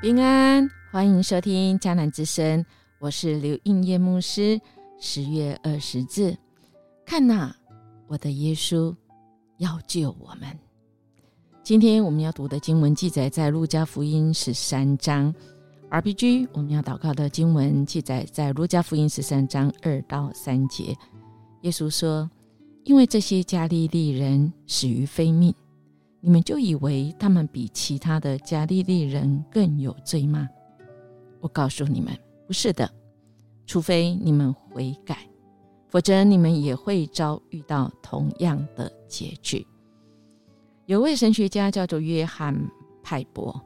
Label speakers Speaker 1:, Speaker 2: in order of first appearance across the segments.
Speaker 1: 平安，欢迎收听迦南之声，我是刘应叶牧师。十月二十日，看呐，我的耶稣要救我们。今天我们要读的经文记载在路加福音十三章。RPG 我们要祷告的经文记载在路加福音十三章二到三节。耶稣说：“因为这些加利利人死于非命。”你们就以为他们比其他的加利利人更有罪吗？我告诉你们，不是的。除非你们悔改，否则你们也会遭遇到同样的结局。有位神学家叫做约翰派伯，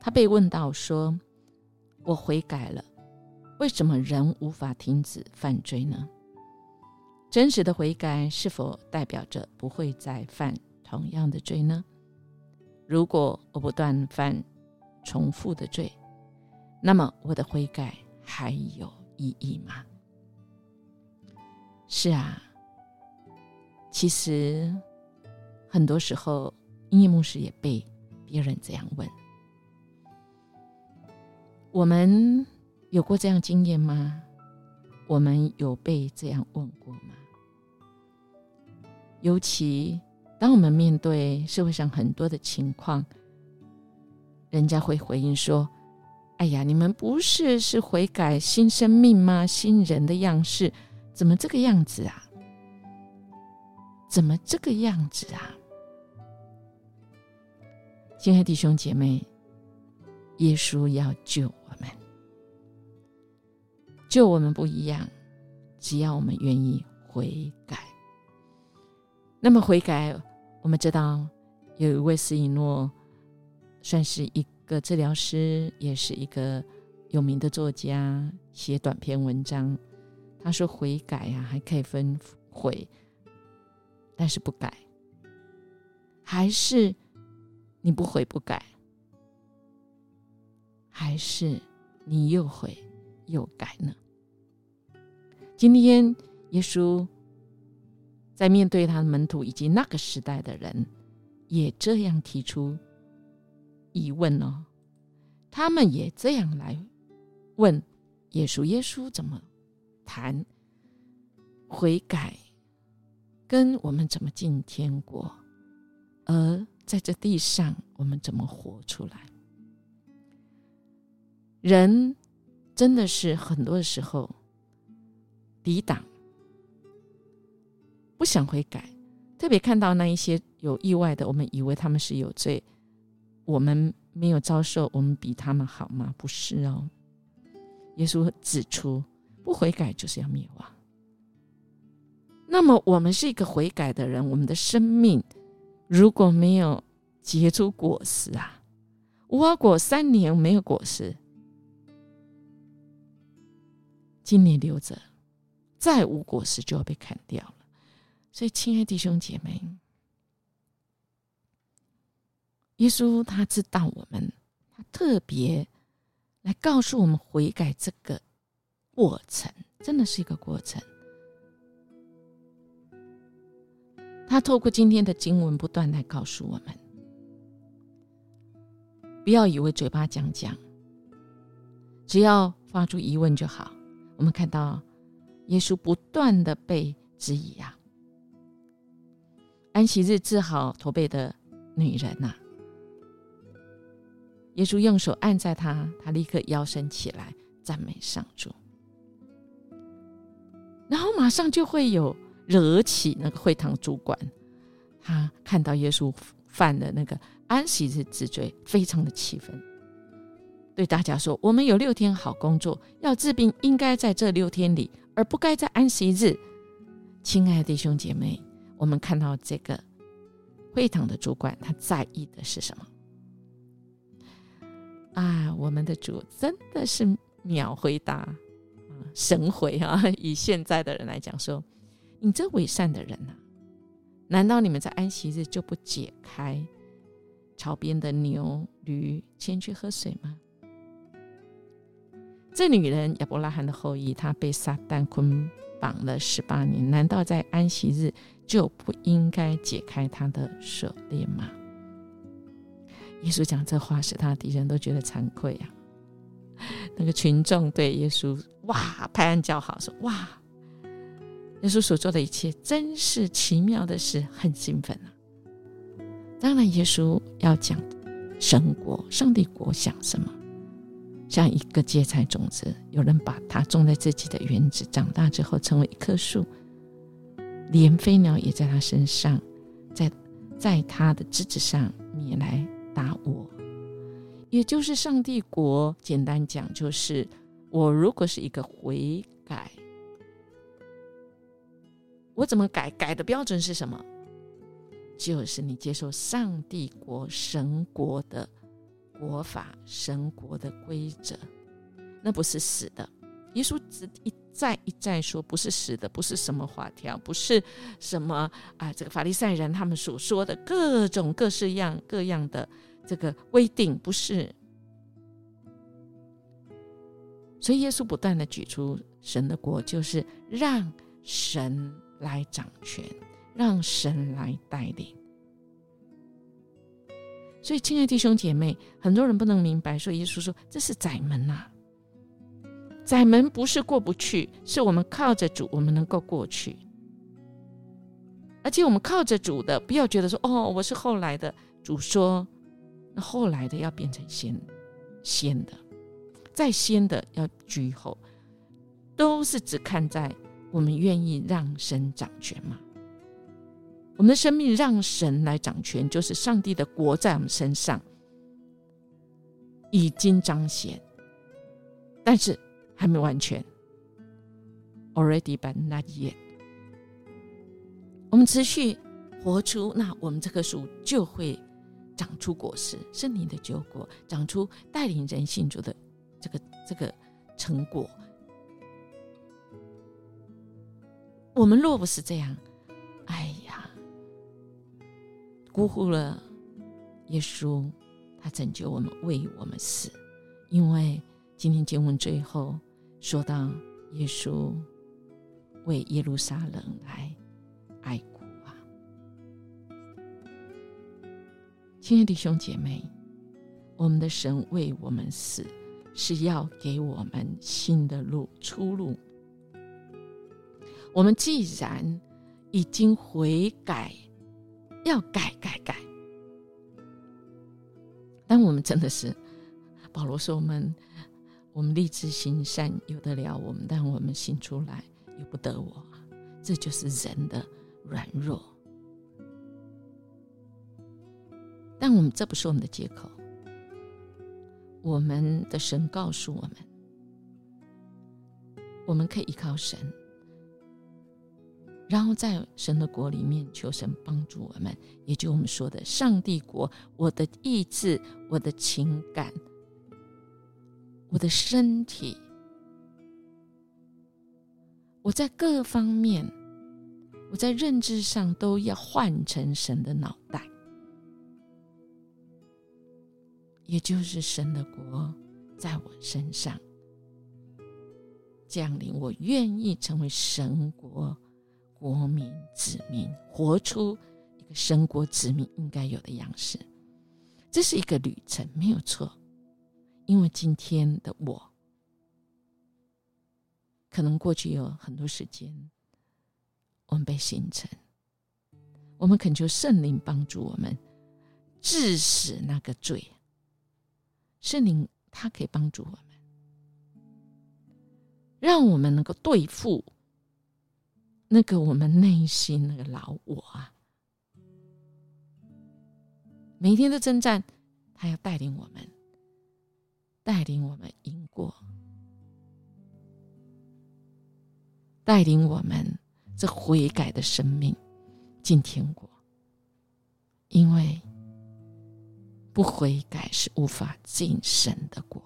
Speaker 1: 他被问到说：“我悔改了，为什么人无法停止犯罪呢？真实的悔改是否代表着不会再犯？”同样的罪呢？如果我不断犯重复的罪，那么我的悔改还有意义吗？是啊，其实很多时候，音乐牧师也被别人这样问：我们有过这样经验吗？我们有被这样问过吗？尤其。当我们面对社会上很多的情况，人家会回应说：“哎呀，你们不是是悔改新生命吗？新人的样式怎么这个样子啊？怎么这个样子啊？”亲爱的弟兄姐妹，耶稣要救我们，救我们不一样，只要我们愿意悔改。那么悔改。我们知道有一位斯伊诺，算是一个治疗师，也是一个有名的作家，写短篇文章。他说：“悔改呀，还可以分悔，但是不改，还是你不悔不改，还是你又悔又改呢？”今天耶稣。在面对他的门徒以及那个时代的人，也这样提出疑问哦。他们也这样来问耶稣：耶稣怎么谈悔改，跟我们怎么进天国？而在这地上，我们怎么活出来？人真的是很多的时候抵挡。不想悔改，特别看到那一些有意外的，我们以为他们是有罪，我们没有遭受，我们比他们好吗？不是哦。耶稣指出，不悔改就是要灭亡。那么，我们是一个悔改的人，我们的生命如果没有结出果实啊，无花果三年没有果实，今年留着，再无果实就要被砍掉了。所以，亲爱弟兄姐妹，耶稣他知道我们，他特别来告诉我们悔改这个过程，真的是一个过程。他透过今天的经文，不断来告诉我们：不要以为嘴巴讲讲，只要发出疑问就好。我们看到耶稣不断的被质疑啊。安息日治好驼背的女人呐，耶稣用手按在她，她立刻腰身起来，赞美上主。然后马上就会有惹起那个会堂主管，他看到耶稣犯的那个安息日之罪，非常的气愤，对大家说：“我们有六天好工作，要治病应该在这六天里，而不该在安息日。”亲爱的弟兄姐妹。我们看到这个会堂的主管，他在意的是什么？啊，我们的主真的是秒回答，啊，神回啊！以现在的人来讲，说你这伪善的人呐，难道你们在安息日就不解开朝边的牛驴牵去喝水吗？这女人亚伯拉罕的后裔，她被撒旦捆绑了十八年，难道在安息日？就不应该解开他的锁链吗？耶稣讲这话，使他的敌人都觉得惭愧啊。那个群众对耶稣哇拍案叫好，说哇，耶稣所做的一切真是奇妙的事，很兴奋啊。当然，耶稣要讲神国、上帝国想什么，像一个芥菜种子，有人把它种在自己的园子，长大之后成为一棵树，连飞鸟也在它身上，在在它的枝子上面来打我。也就是上帝国，简单讲就是我如果是一个悔改，我怎么改？改的标准是什么？就是你接受上帝国、神国的国法、神国的规则，那不是死的。耶稣只一再一再说，不是死的，不是什么法条，不是什么啊，这个法利赛人他们所说的各种各式样各样的这个规定，不是。所以耶稣不断的举出神的国，就是让神来掌权。让神来带领，所以，亲爱弟兄姐妹，很多人不能明白，说耶稣说这是窄门呐，窄门不是过不去，是我们靠着主，我们能够过去。而且，我们靠着主的，不要觉得说哦，我是后来的。主说，那后来的要变成先先的，再先的要居后，都是只看在我们愿意让神掌权嘛。我们的生命让神来掌权，就是上帝的国在我们身上已经彰显，但是还没完全。Already but not yet。我们持续活出，那我们这棵树就会长出果实，是你的结果，长出带领人信主的这个这个成果。我们若不是这样，辜负了耶稣，他拯救我们，为我们死。因为今天经文最后说到，耶稣为耶路撒冷来哀哭啊！亲爱的弟兄姐妹，我们的神为我们死，是要给我们新的路出路。我们既然已经悔改。要改改改，但我们真的是，保罗说我们我们立志行善，有得了我们，但我们行出来由不得我，这就是人的软弱。但我们这不是我们的借口，我们的神告诉我们，我们可以依靠神。然后在神的国里面求神帮助我们，也就我们说的上帝国。我的意志、我的情感、我的身体，我在各方面，我在认知上都要换成神的脑袋，也就是神的国在我身上降临。我愿意成为神国。国民子民活出一个神国子民应该有的样式，这是一个旅程，没有错。因为今天的我，可能过去有很多时间，我们被形成，我们恳求圣灵帮助我们致死那个罪。圣灵他可以帮助我们，让我们能够对付。那个我们内心那个老我啊，每天的征战，他要带领我们，带领我们赢过，带领我们这悔改的生命进天国。因为不悔改是无法进神的国。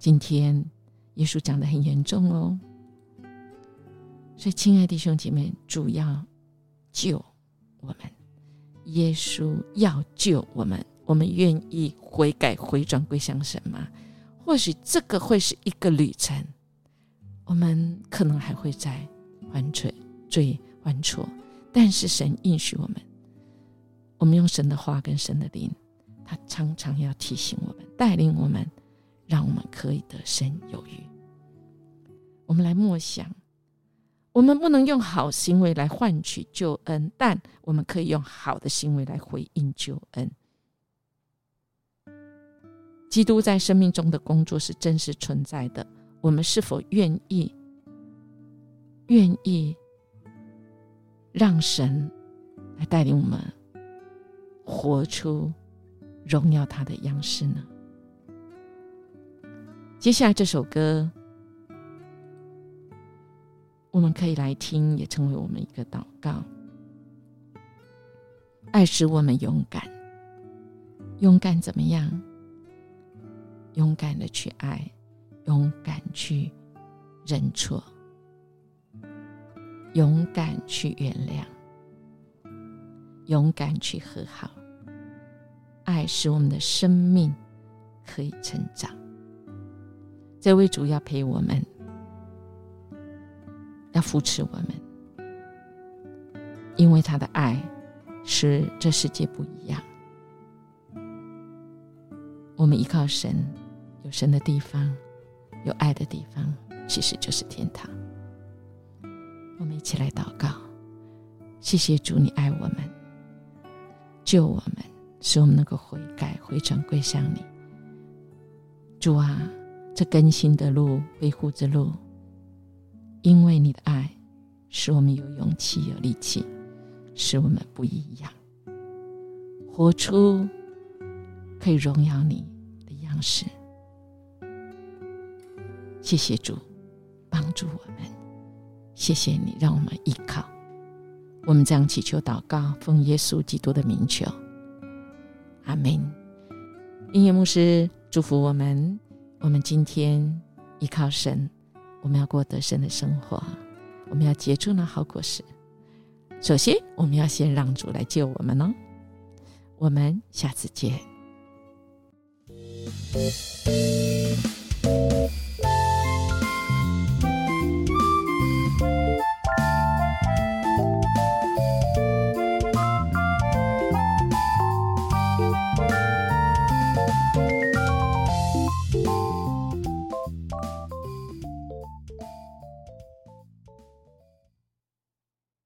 Speaker 1: 今天耶稣讲的很严重哦。所以，亲爱的弟兄姐妹，主要救我们，耶稣要救我们，我们愿意悔改、回转归向神吗？或许这个会是一个旅程，我们可能还会再犯罪、罪、犯错，但是神应许我们，我们用神的话跟神的灵他常常要提醒我们，带领我们，让我们可以得生有余。我们来默想，我们不能用好行为来换取救恩，但我们可以用好的行为来回应救恩。基督在生命中的工作是真实存在的，我们是否愿意？愿意让神来带领我们活出荣耀他的样式呢？接下来这首歌，我们可以来听，也成为我们一个祷告。爱使我们勇敢，勇敢怎么样？勇敢的去爱，勇敢去认错。勇敢去原谅，勇敢去和好。爱使我们的生命可以成长。这位主要陪我们，要扶持我们，因为他的爱使这世界不一样。我们依靠神，有神的地方，有爱的地方，其实就是天堂。我们一起来祷告，谢谢主，你爱我们，救我们，使我们能够悔改、回转、归向你。主啊，这更新的路、恢复之路，因为你的爱，使我们有勇气、有力气，使我们不一样，活出可以荣耀你的样式。谢谢主，帮助我们。谢谢你，让我们依靠。我们这样祈求祷告，奉耶稣基督的名求，阿门。音乐牧师祝福我们。我们今天依靠神，我们要过得胜的生活，我们要结出那好果实。首先，我们要先让主来救我们呢。我们下次见。